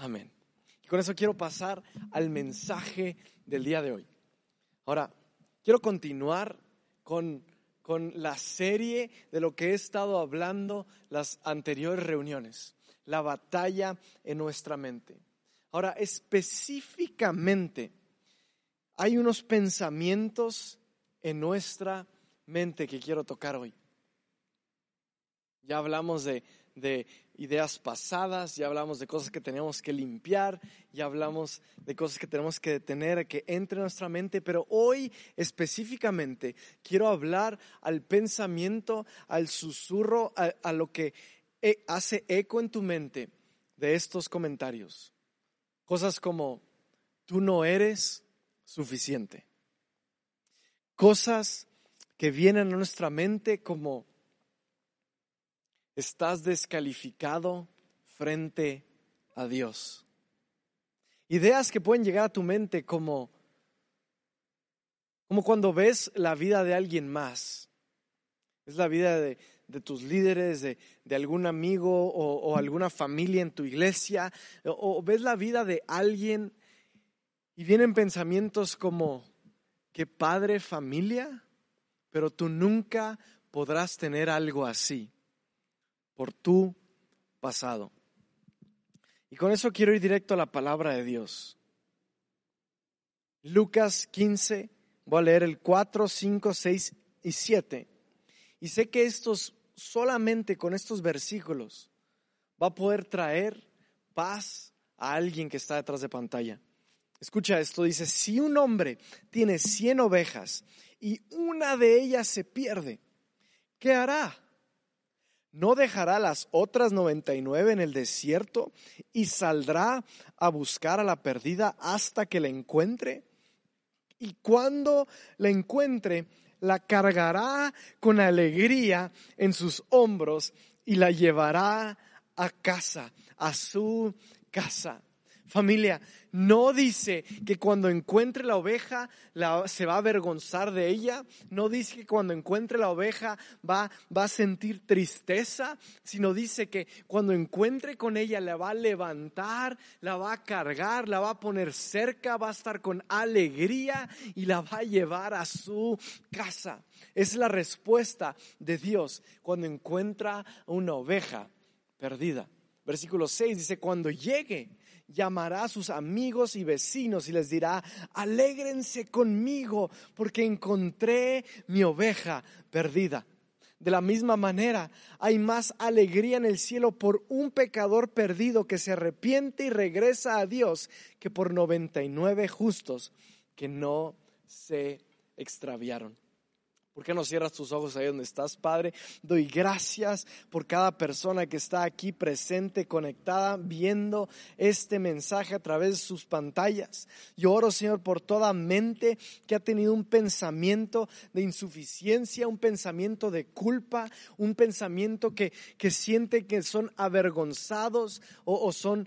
Amén. Y con eso quiero pasar al mensaje del día de hoy. Ahora, quiero continuar con, con la serie de lo que he estado hablando las anteriores reuniones, la batalla en nuestra mente. Ahora, específicamente, hay unos pensamientos en nuestra mente que quiero tocar hoy. Ya hablamos de, de ideas pasadas, ya hablamos de cosas que tenemos que limpiar, ya hablamos de cosas que tenemos que detener, que entre en nuestra mente, pero hoy específicamente quiero hablar al pensamiento, al susurro, a, a lo que e, hace eco en tu mente de estos comentarios. Cosas como, tú no eres suficiente. Cosas que vienen a nuestra mente como, estás descalificado frente a Dios. Ideas que pueden llegar a tu mente como, como cuando ves la vida de alguien más. Es la vida de, tus líderes, de, algún amigo o, o, alguna familia en tu iglesia, o, o ves la vida de alguien y vienen pensamientos como, qué padre familia, pero tú nunca podrás tener algo así por tu pasado. Y con eso quiero ir directo a la palabra de Dios. Lucas 15, voy a leer el 4, 5, 6 y 7. Y sé que estos, solamente con estos versículos, va a poder traer paz a alguien que está detrás de pantalla. Escucha esto, dice, si un hombre tiene 100 ovejas y una de ellas se pierde, ¿qué hará? ¿No dejará las otras 99 en el desierto y saldrá a buscar a la perdida hasta que la encuentre? Y cuando la encuentre, la cargará con alegría en sus hombros y la llevará a casa, a su casa. Familia, no dice que cuando encuentre la oveja se va a avergonzar de ella, no dice que cuando encuentre la oveja va, va a sentir tristeza, sino dice que cuando encuentre con ella la va a levantar, la va a cargar, la va a poner cerca, va a estar con alegría y la va a llevar a su casa. Es la respuesta de Dios cuando encuentra una oveja perdida. Versículo 6 dice, cuando llegue llamará a sus amigos y vecinos y les dirá, alégrense conmigo porque encontré mi oveja perdida. De la misma manera, hay más alegría en el cielo por un pecador perdido que se arrepiente y regresa a Dios que por 99 justos que no se extraviaron. ¿Por qué no cierras tus ojos ahí donde estás, Padre? Doy gracias por cada persona que está aquí presente, conectada, viendo este mensaje a través de sus pantallas. Yo oro, Señor, por toda mente que ha tenido un pensamiento de insuficiencia, un pensamiento de culpa, un pensamiento que, que siente que son avergonzados o, o son,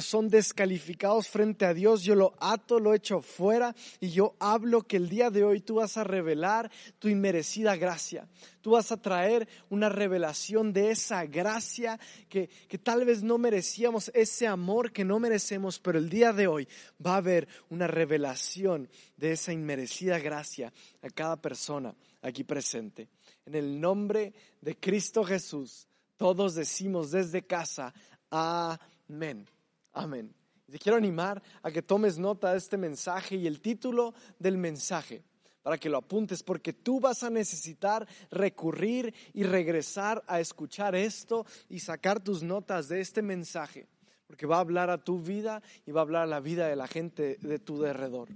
son descalificados frente a Dios. Yo lo ato, lo echo fuera y yo hablo que el día de hoy tú vas a revelar tu merecida gracia. Tú vas a traer una revelación de esa gracia que, que tal vez no merecíamos, ese amor que no merecemos, pero el día de hoy va a haber una revelación de esa inmerecida gracia a cada persona aquí presente. En el nombre de Cristo Jesús, todos decimos desde casa, amén, amén. Te quiero animar a que tomes nota de este mensaje y el título del mensaje para que lo apuntes, porque tú vas a necesitar recurrir y regresar a escuchar esto y sacar tus notas de este mensaje, porque va a hablar a tu vida y va a hablar a la vida de la gente de tu derredor.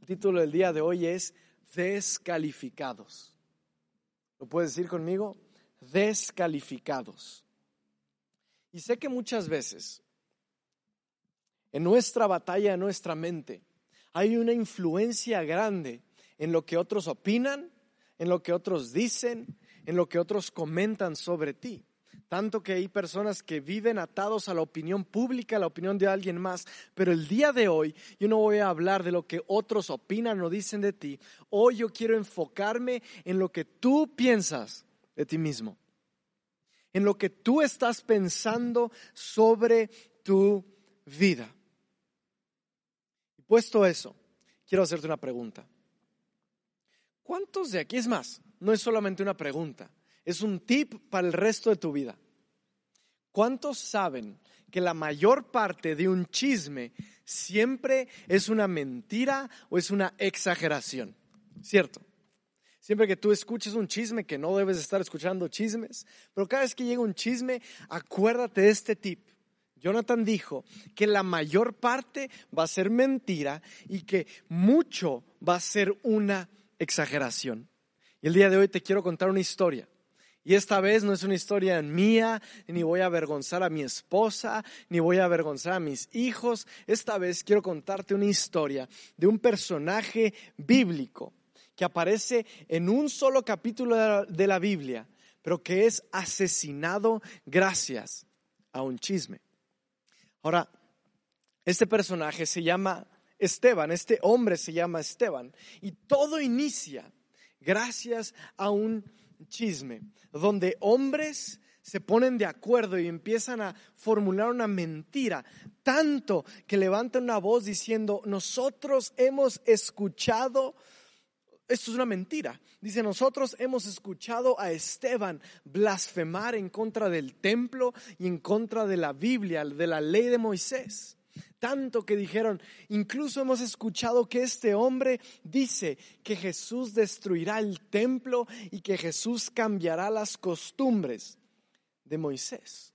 El título del día de hoy es Descalificados. ¿Lo puedes decir conmigo? Descalificados. Y sé que muchas veces en nuestra batalla, en nuestra mente, hay una influencia grande en lo que otros opinan, en lo que otros dicen, en lo que otros comentan sobre ti. Tanto que hay personas que viven atados a la opinión pública, a la opinión de alguien más. Pero el día de hoy yo no voy a hablar de lo que otros opinan o dicen de ti. Hoy yo quiero enfocarme en lo que tú piensas de ti mismo. En lo que tú estás pensando sobre tu vida. Y puesto eso, quiero hacerte una pregunta. ¿Cuántos de aquí, es más, no es solamente una pregunta, es un tip para el resto de tu vida? ¿Cuántos saben que la mayor parte de un chisme siempre es una mentira o es una exageración? ¿Cierto? Siempre que tú escuches un chisme, que no debes estar escuchando chismes, pero cada vez que llega un chisme, acuérdate de este tip. Jonathan dijo que la mayor parte va a ser mentira y que mucho va a ser una exageración. Y el día de hoy te quiero contar una historia. Y esta vez no es una historia mía, ni voy a avergonzar a mi esposa, ni voy a avergonzar a mis hijos. Esta vez quiero contarte una historia de un personaje bíblico que aparece en un solo capítulo de la Biblia, pero que es asesinado gracias a un chisme. Ahora, este personaje se llama Esteban, este hombre se llama Esteban, y todo inicia gracias a un chisme, donde hombres se ponen de acuerdo y empiezan a formular una mentira, tanto que levantan una voz diciendo, nosotros hemos escuchado, esto es una mentira, dice, nosotros hemos escuchado a Esteban blasfemar en contra del templo y en contra de la Biblia, de la ley de Moisés tanto que dijeron, incluso hemos escuchado que este hombre dice que Jesús destruirá el templo y que Jesús cambiará las costumbres de Moisés.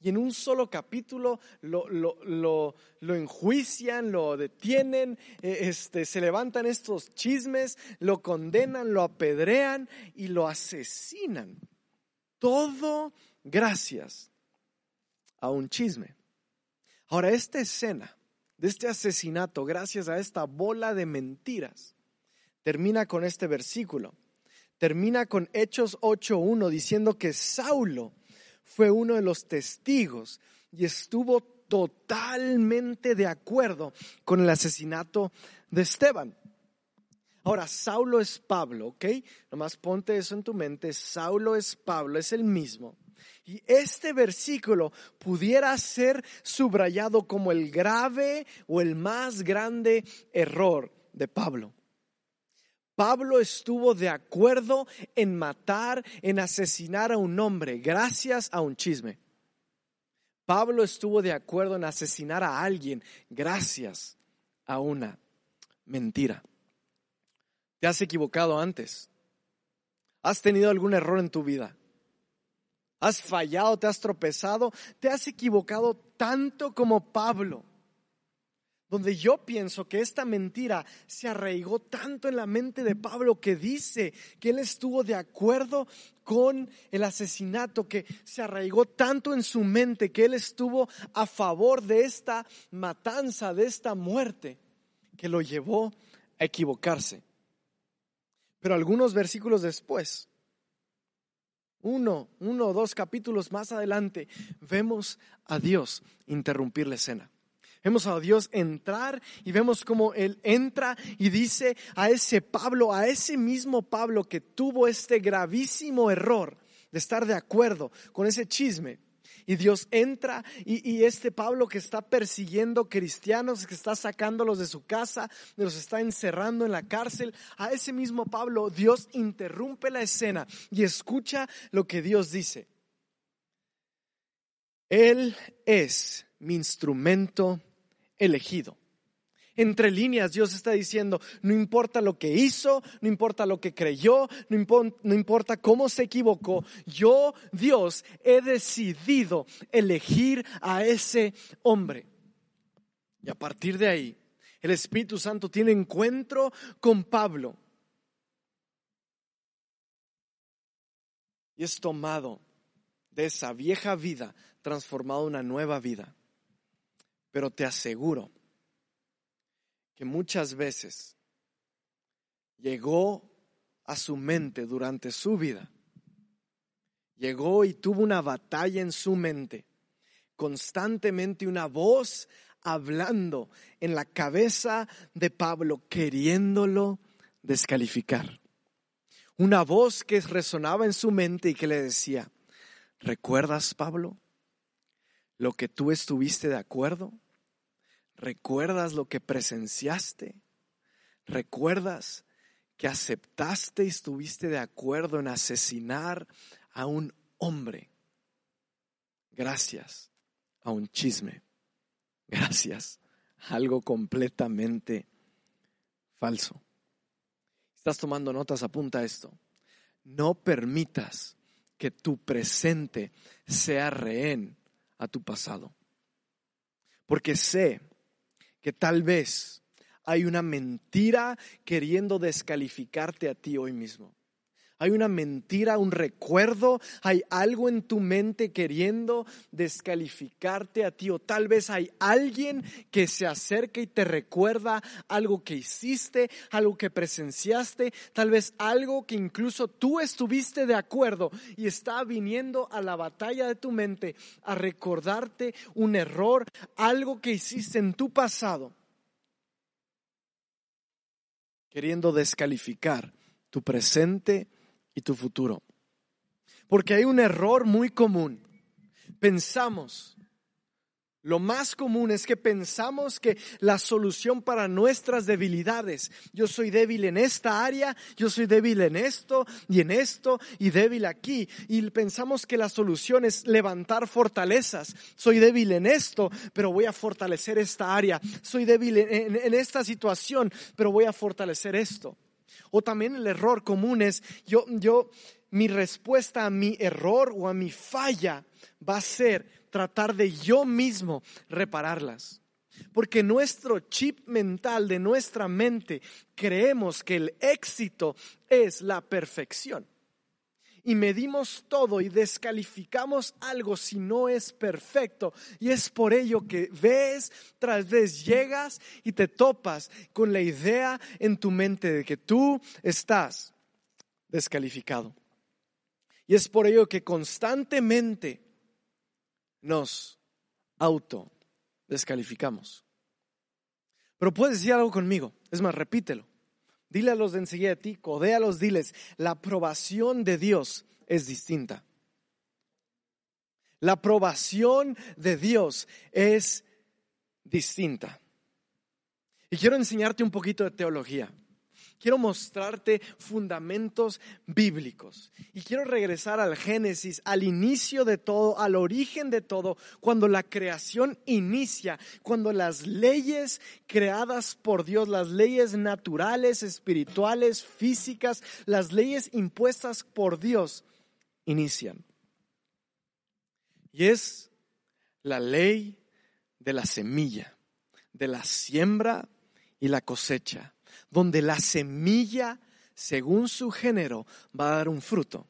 Y en un solo capítulo lo, lo, enjuician, lo detienen, eh, este, se levantan estos chismes, lo condenan, lo apedrean y lo asesinan. Todo gracias a un chisme. Ahora, esta escena de este asesinato, gracias a esta bola de mentiras, termina con este versículo. Termina con Hechos 8.1 diciendo que Saulo fue uno de los testigos y estuvo totalmente de acuerdo con el asesinato de Esteban. Ahora, Saulo es Pablo, ¿ok? Nomás ponte eso en tu mente. Saulo es Pablo, es el mismo. Y este versículo pudiera ser subrayado como el grave o el más grande error de Pablo. Pablo estuvo de acuerdo en matar, en asesinar a un hombre gracias a un chisme. Pablo estuvo de acuerdo en asesinar a alguien gracias a una mentira. ¿Te has equivocado antes? ¿Has tenido algún error en tu vida? Has fallado, te has tropezado, te has equivocado tanto como Pablo. Donde yo pienso que esta mentira se arraigó tanto en la mente de Pablo que dice que él estuvo de acuerdo con el asesinato, que se arraigó tanto en su mente que él estuvo a favor de esta matanza, de esta muerte, que lo llevó a equivocarse. Pero algunos versículos después, uno, uno o dos capítulos más adelante, vemos a Dios interrumpir la escena. Vemos a Dios entrar y vemos cómo Él entra y dice a ese Pablo, a ese mismo Pablo que tuvo este gravísimo error de estar de acuerdo con ese chisme, y Dios entra y, este Pablo que está persiguiendo cristianos, que está sacándolos de su casa, los está encerrando en la cárcel, a ese mismo Pablo Dios interrumpe la escena y escucha lo que Dios dice. Él es mi instrumento elegido. Entre líneas Dios está diciendo, no importa lo que hizo, no importa lo que creyó, no, importa cómo se equivocó, yo, Dios, he decidido elegir a ese hombre. Y a partir de ahí, el Espíritu Santo tiene encuentro con Pablo. Y es tomado de esa vieja vida, transformado en una nueva vida. Pero te aseguro, que muchas veces llegó a su mente durante su vida. Llegó y tuvo una batalla en su mente, constantemente una voz hablando en la cabeza de Pablo, queriéndolo descalificar. Una voz que resonaba en su mente y que le decía, ¿recuerdas, Pablo, lo que tú estuviste de acuerdo? ¿Recuerdas lo que presenciaste? ¿Recuerdas que aceptaste y estuviste de acuerdo en asesinar a un hombre? Gracias a un chisme. Gracias a algo completamente falso. Estás tomando notas, apunta esto. No permitas que tu presente sea rehén a tu pasado. Porque sé que tal vez hay una mentira queriendo descalificarte a ti hoy mismo. Hay una mentira, un recuerdo, hay algo en tu mente queriendo descalificarte a ti o tal vez hay alguien que se acerca y te recuerda algo que hiciste, algo que presenciaste, tal vez algo que incluso tú estuviste de acuerdo y está viniendo a la batalla de tu mente a recordarte un error, algo que hiciste en tu pasado, queriendo descalificar tu presente y tu futuro. Porque hay un error muy común. Pensamos, lo más común es que pensamos que la solución para nuestras debilidades, yo soy débil en esta área, yo soy débil en esto y en esto y débil aquí. Y pensamos que la solución es levantar fortalezas. Soy débil en esto, pero voy a fortalecer esta área. Soy débil en, esta situación, pero voy a fortalecer esto. O también el error común es, yo, yo, mi respuesta a mi error o a mi falla va a ser tratar de yo mismo repararlas. Porque nuestro chip mental de nuestra mente creemos que el éxito es la perfección y medimos todo y descalificamos algo si no es perfecto. Y es por ello que ves tras vez llegas y te topas con la idea en tu mente de que tú estás descalificado. Y es por ello que constantemente nos auto descalificamos. Pero puedes decir algo conmigo, es más, repítelo. Dile a los de enseguida de ti, codéalos, diles, la aprobación de Dios es distinta. La aprobación de Dios es distinta. Y quiero enseñarte un poquito de teología. Quiero mostrarte fundamentos bíblicos. Y quiero regresar al Génesis, al inicio de todo, al origen de todo, cuando la creación inicia, cuando las leyes creadas por Dios, las leyes naturales, espirituales, físicas, las leyes impuestas por Dios, inician. Y es la ley de la semilla, de la siembra y la cosecha donde la semilla, según su género, va a dar un fruto,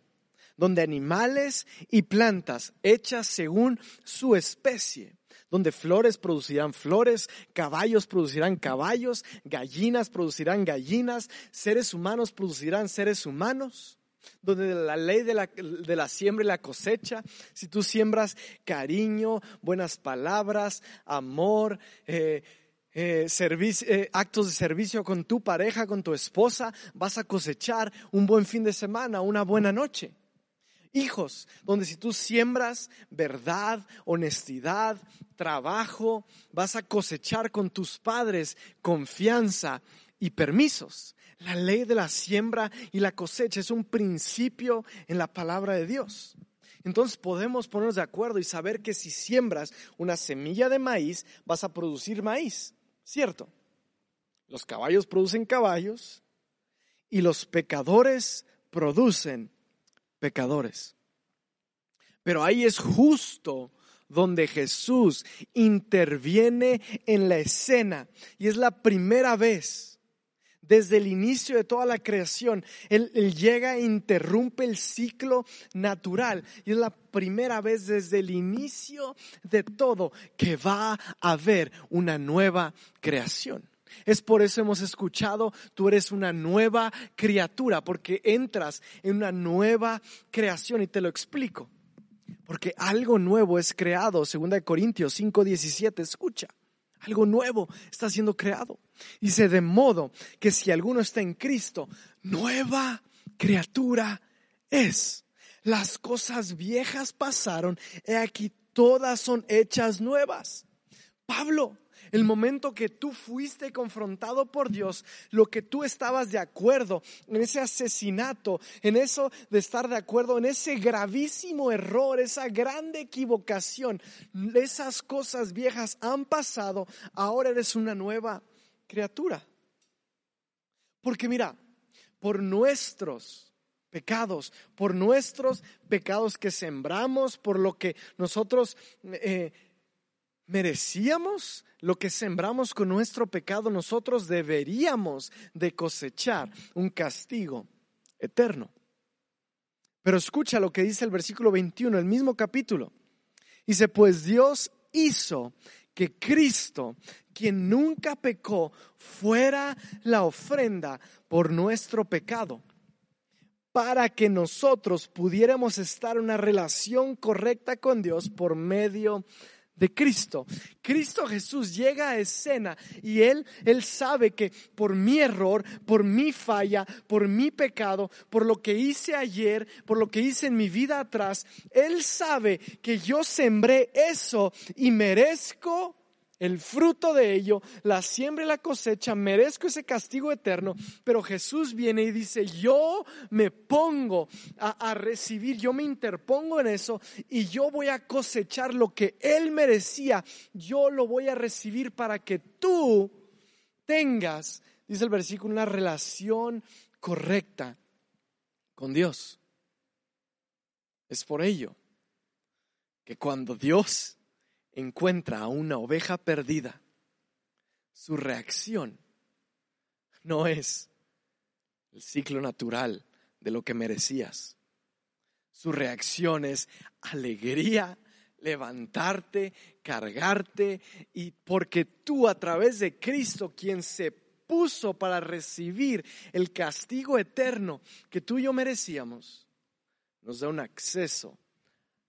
donde animales y plantas hechas según su especie, donde flores producirán flores, caballos producirán caballos, gallinas producirán gallinas, seres humanos producirán seres humanos. Donde la ley de la, de la, siembra y la cosecha, si tú siembras cariño, buenas palabras, amor, eh, eh, eh, actos de servicio con tu pareja, con tu esposa, vas a cosechar un buen fin de semana, una buena noche. Hijos, donde si tú siembras verdad, honestidad, trabajo, vas a cosechar con tus padres confianza y permisos. La ley de la siembra y la cosecha es un principio en la palabra de Dios. Entonces podemos ponernos de acuerdo y saber que si siembras una semilla de maíz, vas a producir maíz. Cierto, los caballos producen caballos y los pecadores producen pecadores. Pero ahí es justo donde Jesús interviene en la escena y es la primera vez desde el inicio de toda la creación. Él, llega e interrumpe el ciclo natural. Y es la primera vez desde el inicio de todo que va a haber una nueva creación. Es por eso hemos escuchado, tú eres una nueva criatura, porque entras en una nueva creación y te lo explico. Porque algo nuevo es creado, 2 Corintios 5:17, escucha. Algo nuevo está siendo creado. Dice, de modo que si alguno está en Cristo, nueva criatura es. Las cosas viejas pasaron, he aquí todas son hechas nuevas. Pablo El momento que tú fuiste confrontado por Dios, lo que tú estabas de acuerdo en ese asesinato, en eso de estar de acuerdo, en ese gravísimo error, esa grande equivocación, esas cosas viejas han pasado, ahora eres una nueva criatura. Porque mira, por nuestros pecados, por nuestros pecados que sembramos, por lo que nosotros eh, merecíamos, lo que sembramos con nuestro pecado, nosotros deberíamos de cosechar un castigo eterno. Pero escucha lo que dice el versículo 21, el mismo capítulo. Dice, pues Dios hizo que Cristo, quien nunca pecó, fuera la ofrenda por nuestro pecado, para que nosotros pudiéramos estar en una relación correcta con Dios por medio de Cristo. Cristo Jesús llega a escena y él él sabe que por mi error, por mi falla, por mi pecado, por lo que hice ayer, por lo que hice en mi vida atrás, él sabe que yo sembré eso y merezco el fruto de ello, la siembra y la cosecha, merezco ese castigo eterno, pero Jesús viene y dice, yo me pongo a, recibir, yo me interpongo en eso y yo voy a cosechar lo que Él merecía, yo lo voy a recibir para que tú tengas, dice el versículo, una relación correcta con Dios. Es por ello que cuando Dios encuentra a una oveja perdida, su reacción no es el ciclo natural de lo que merecías. Su reacción es alegría, levantarte, cargarte, y porque tú a través de Cristo, quien se puso para recibir el castigo eterno que tú y yo merecíamos, nos da un acceso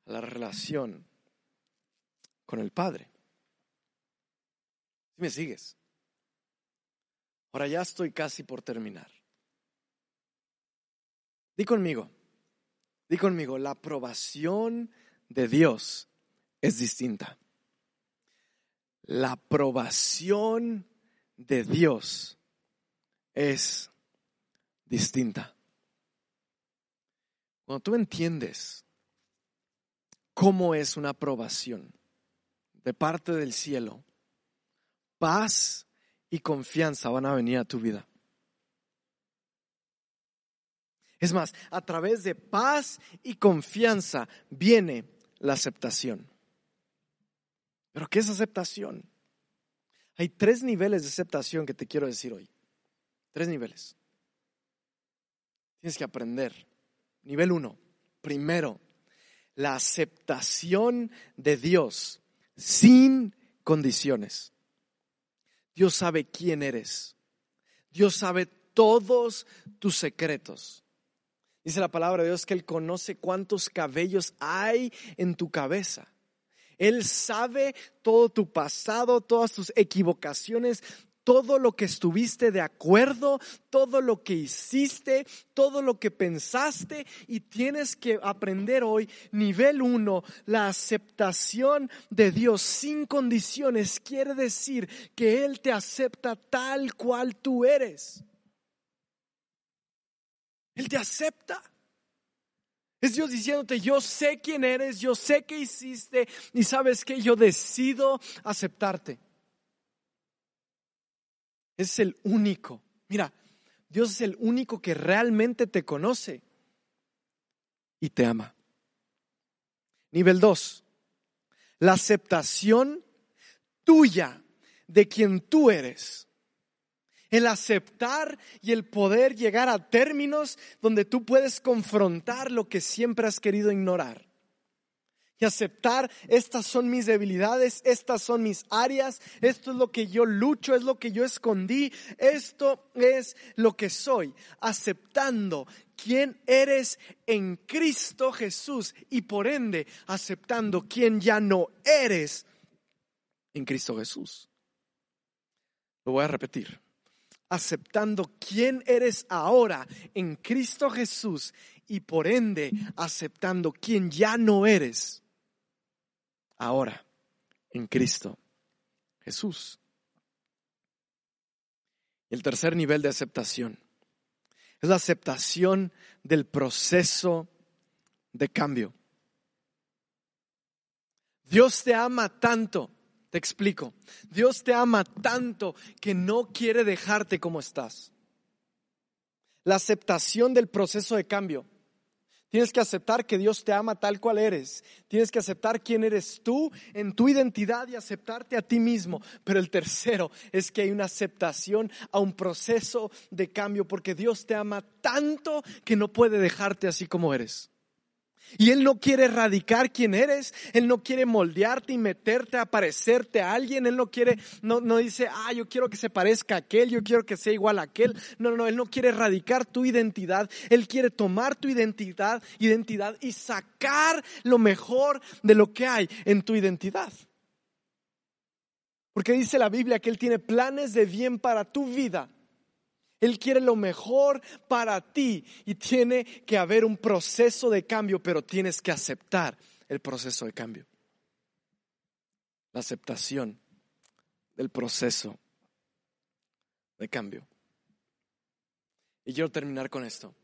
a la relación con el Padre. Si me sigues? Ahora ya estoy casi por terminar. Di conmigo, di conmigo, la aprobación de Dios es distinta. La aprobación de Dios es distinta. Cuando tú entiendes cómo es una aprobación, de parte del cielo, paz y confianza van a venir a tu vida. Es más, a través de paz y confianza viene la aceptación. ¿Pero qué es aceptación? Hay tres niveles de aceptación que te quiero decir hoy. Tres niveles. Tienes que aprender. Nivel uno. Primero, la aceptación de Dios sin condiciones. Dios sabe quién eres. Dios sabe todos tus secretos. Dice la palabra de Dios que Él conoce cuántos cabellos hay en tu cabeza. Él sabe todo tu pasado, todas tus equivocaciones, todo lo que estuviste de acuerdo, todo lo que hiciste, todo lo que pensaste y tienes que aprender hoy, nivel uno, la aceptación de Dios sin condiciones quiere decir que Él te acepta tal cual tú eres. Él te acepta. Es Dios diciéndote, yo sé quién eres, yo sé qué hiciste y sabes que yo decido aceptarte es el único. Mira, Dios es el único que realmente te conoce y te ama. Nivel 2. La aceptación tuya de quien tú eres. El aceptar y el poder llegar a términos donde tú puedes confrontar lo que siempre has querido ignorar y aceptar, estas son mis debilidades, estas son mis áreas, esto es lo que yo lucho, es lo que yo escondí, esto es lo que soy, aceptando quién eres en Cristo Jesús y por ende aceptando quién ya no eres en Cristo Jesús. Lo voy a repetir. Aceptando quién eres ahora en Cristo Jesús y por ende aceptando quién ya no eres ahora en Cristo Jesús. El tercer nivel de aceptación es la aceptación del proceso de cambio. Dios te ama tanto, te explico, Dios te ama tanto que no quiere dejarte como estás. La aceptación del proceso de cambio Tienes que aceptar que Dios te ama tal cual eres. Tienes que aceptar quién eres tú en tu identidad y aceptarte a ti mismo. Pero el tercero es que hay una aceptación a un proceso de cambio porque Dios te ama tanto que no puede dejarte así como eres. Y Él no quiere erradicar quién eres, Él no quiere moldearte y meterte a parecerte a alguien, Él no quiere, no, no dice, ah, yo quiero que se parezca a aquel, yo quiero que sea igual a aquel. No, no, Él no quiere erradicar tu identidad, Él quiere tomar tu identidad, identidad y sacar lo mejor de lo que hay en tu identidad. Porque dice la Biblia que Él tiene planes de bien para tu vida él quiere lo mejor para ti y tiene que haber un proceso de cambio, pero tienes que aceptar el proceso de cambio. La aceptación del proceso de cambio. Y quiero terminar con esto.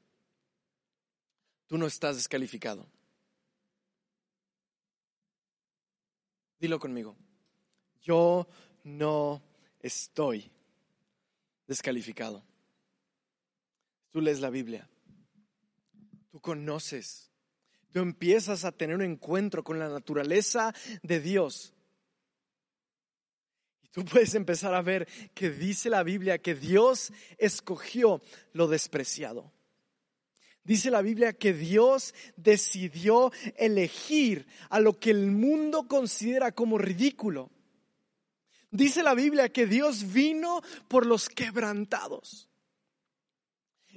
Tú no estás descalificado. Dilo conmigo. Yo no estoy descalificado. Tú lees la Biblia, tú conoces, tú empiezas a tener un encuentro con la naturaleza de Dios. Y tú puedes empezar a ver que dice la Biblia que Dios escogió lo despreciado. Dice la Biblia que Dios decidió elegir a lo que el mundo considera como ridículo. Dice la Biblia que Dios vino por los quebrantados.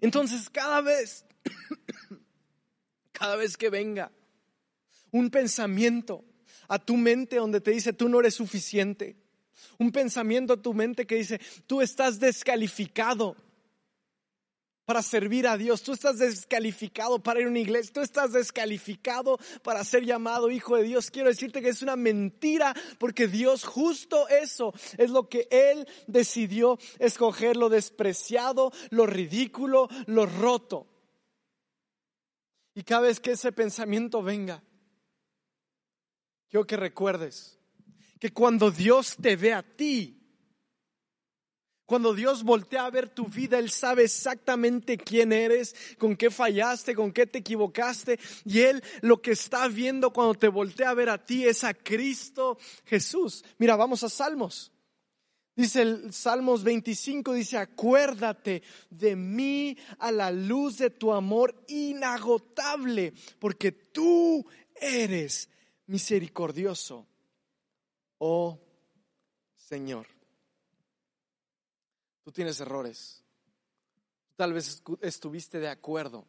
Entonces, cada vez, cada vez que venga un pensamiento a tu mente donde te dice tú no eres suficiente, un pensamiento a tu mente que dice tú estás descalificado para servir a Dios, tú estás descalificado para ir a una iglesia, tú estás descalificado para ser llamado hijo de Dios. Quiero decirte que es una mentira porque Dios justo eso es lo que Él decidió escoger, lo despreciado, lo ridículo, lo roto. Y cada vez que ese pensamiento venga, quiero que recuerdes que cuando Dios te ve a ti, cuando Dios voltea a ver tu vida, Él sabe exactamente quién eres, con qué fallaste, con qué te equivocaste. Y Él lo que está viendo cuando te voltea a ver a ti es a Cristo Jesús. Mira, vamos a Salmos. Dice Salmos 25, dice, acuérdate de mí a la luz de tu amor inagotable, porque tú eres misericordioso, oh Señor. Tú tienes errores. Tal vez estuviste de acuerdo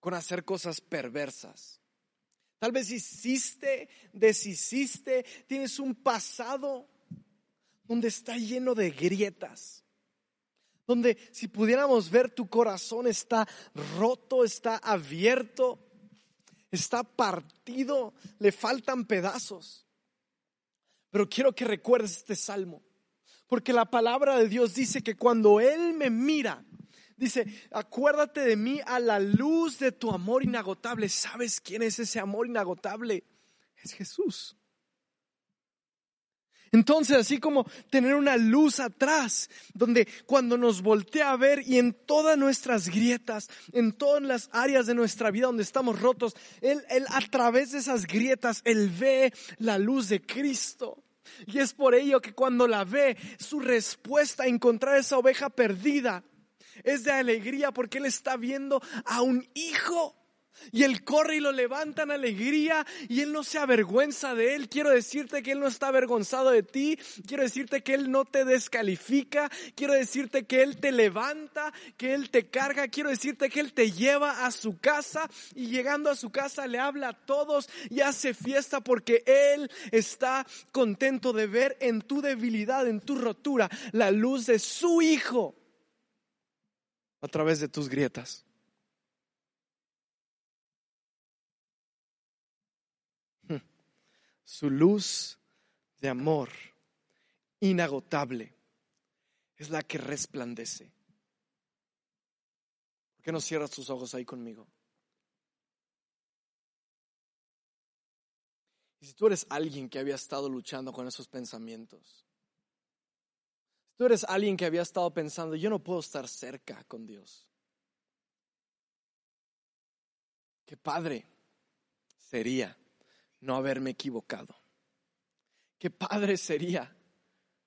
con hacer cosas perversas. Tal vez hiciste, deshiciste, tienes un pasado donde está lleno de grietas. Donde si pudiéramos ver tu corazón está roto, está abierto, está partido, le faltan pedazos. Pero quiero que recuerdes este salmo. Porque la palabra de Dios dice que cuando Él me mira, dice, acuérdate de mí a la luz de tu amor inagotable. ¿Sabes quién es ese amor inagotable? Es Jesús. Entonces, así como tener una luz atrás, donde cuando nos voltea a ver y en todas nuestras grietas, en todas las áreas de nuestra vida donde estamos rotos, él, él a través de esas grietas, Él ve la luz de Cristo. Y es por ello que cuando la ve, su respuesta a encontrar esa oveja perdida es de alegría porque él está viendo a un hijo y él corre y lo levanta en alegría y él no se avergüenza de él. Quiero decirte que él no está avergonzado de ti. Quiero decirte que él no te descalifica. Quiero decirte que él te levanta, que él te carga. Quiero decirte que él te lleva a su casa y llegando a su casa le habla a todos y hace fiesta porque él está contento de ver en tu debilidad, en tu rotura, la luz de su hijo a través de tus grietas. Su luz de amor inagotable es la que resplandece. ¿Por qué no cierras tus ojos ahí conmigo? Y si tú eres alguien que había estado luchando con esos pensamientos, si tú eres alguien que había estado pensando, yo no puedo estar cerca con Dios, qué padre sería no haberme equivocado. Qué padre sería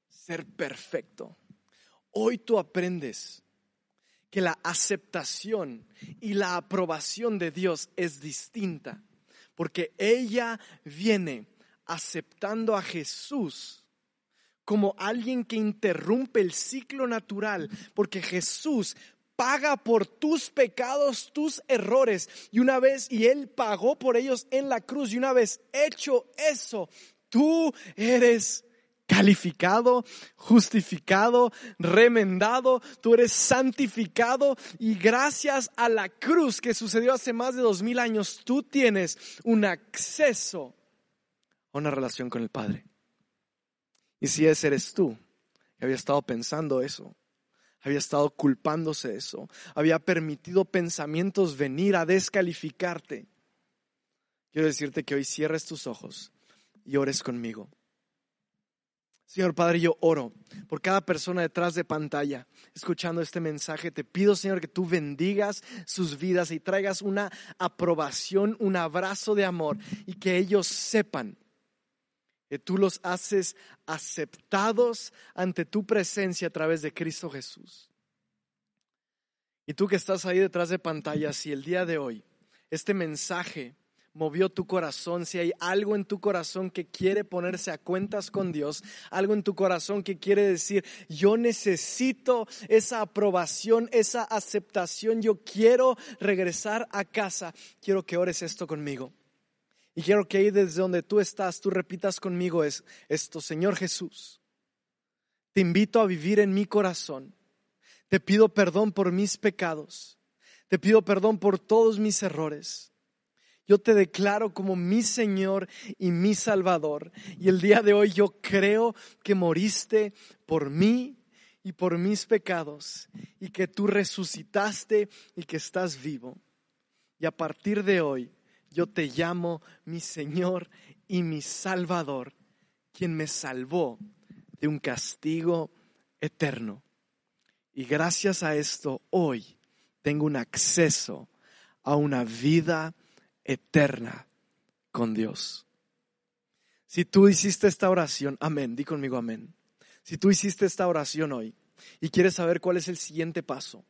ser perfecto. Hoy tú aprendes que la aceptación y la aprobación de Dios es distinta, porque ella viene aceptando a Jesús como alguien que interrumpe el ciclo natural, porque Jesús paga por tus pecados, tus errores, y una vez, y Él pagó por ellos en la cruz, y una vez hecho eso, tú eres calificado, justificado, remendado, tú eres santificado. Y gracias a la cruz que sucedió hace más de dos mil años, tú tienes un acceso a una relación con el Padre. Y si ese eres tú, que había estado pensando eso, había estado culpándose eso, había permitido pensamientos venir a descalificarte, quiero decirte que hoy cierres tus ojos y ores conmigo. Señor Padre, yo oro por cada persona detrás de pantalla, escuchando este mensaje. Te pido, Señor, que tú bendigas sus vidas y traigas una aprobación, un abrazo de amor y que ellos sepan que tú los haces aceptados ante tu presencia a través de Cristo Jesús. Y tú que estás ahí detrás de pantalla, si el día de hoy este mensaje movió tu corazón, si hay algo en tu corazón que quiere ponerse a cuentas con Dios, algo en tu corazón que quiere decir, yo necesito esa aprobación, esa aceptación, yo quiero regresar a casa, quiero que ores esto conmigo. Y quiero que ahí desde donde tú estás, tú repitas conmigo es, esto, Señor Jesús, te invito a vivir en mi corazón, te pido perdón por mis pecados, te pido perdón por todos mis errores yo te declaro como mi Señor y mi Salvador. Y el día de hoy yo creo que moriste por mí y por mis pecados y que tú resucitaste y que estás vivo. Y a partir de hoy yo te llamo mi Señor y mi Salvador, quien me salvó de un castigo eterno. Y gracias a esto hoy tengo un acceso a una vida eterna con Dios. Si tú hiciste esta oración, amén, di conmigo amén. Si tú hiciste esta oración hoy y quieres saber cuál es el siguiente paso,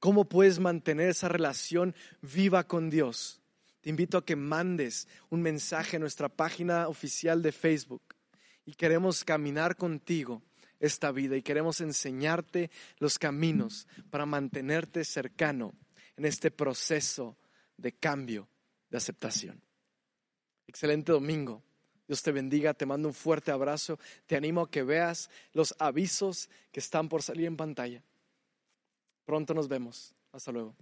cómo puedes mantener esa relación viva con Dios, te invito a que mandes un mensaje a nuestra página oficial de Facebook y queremos caminar contigo esta vida y queremos enseñarte los caminos para mantenerte cercano en este proceso de cambio de aceptación. Excelente domingo. Dios te bendiga, te mando un fuerte abrazo. Te animo a que veas los avisos que están por salir en pantalla. Pronto nos vemos. Hasta luego.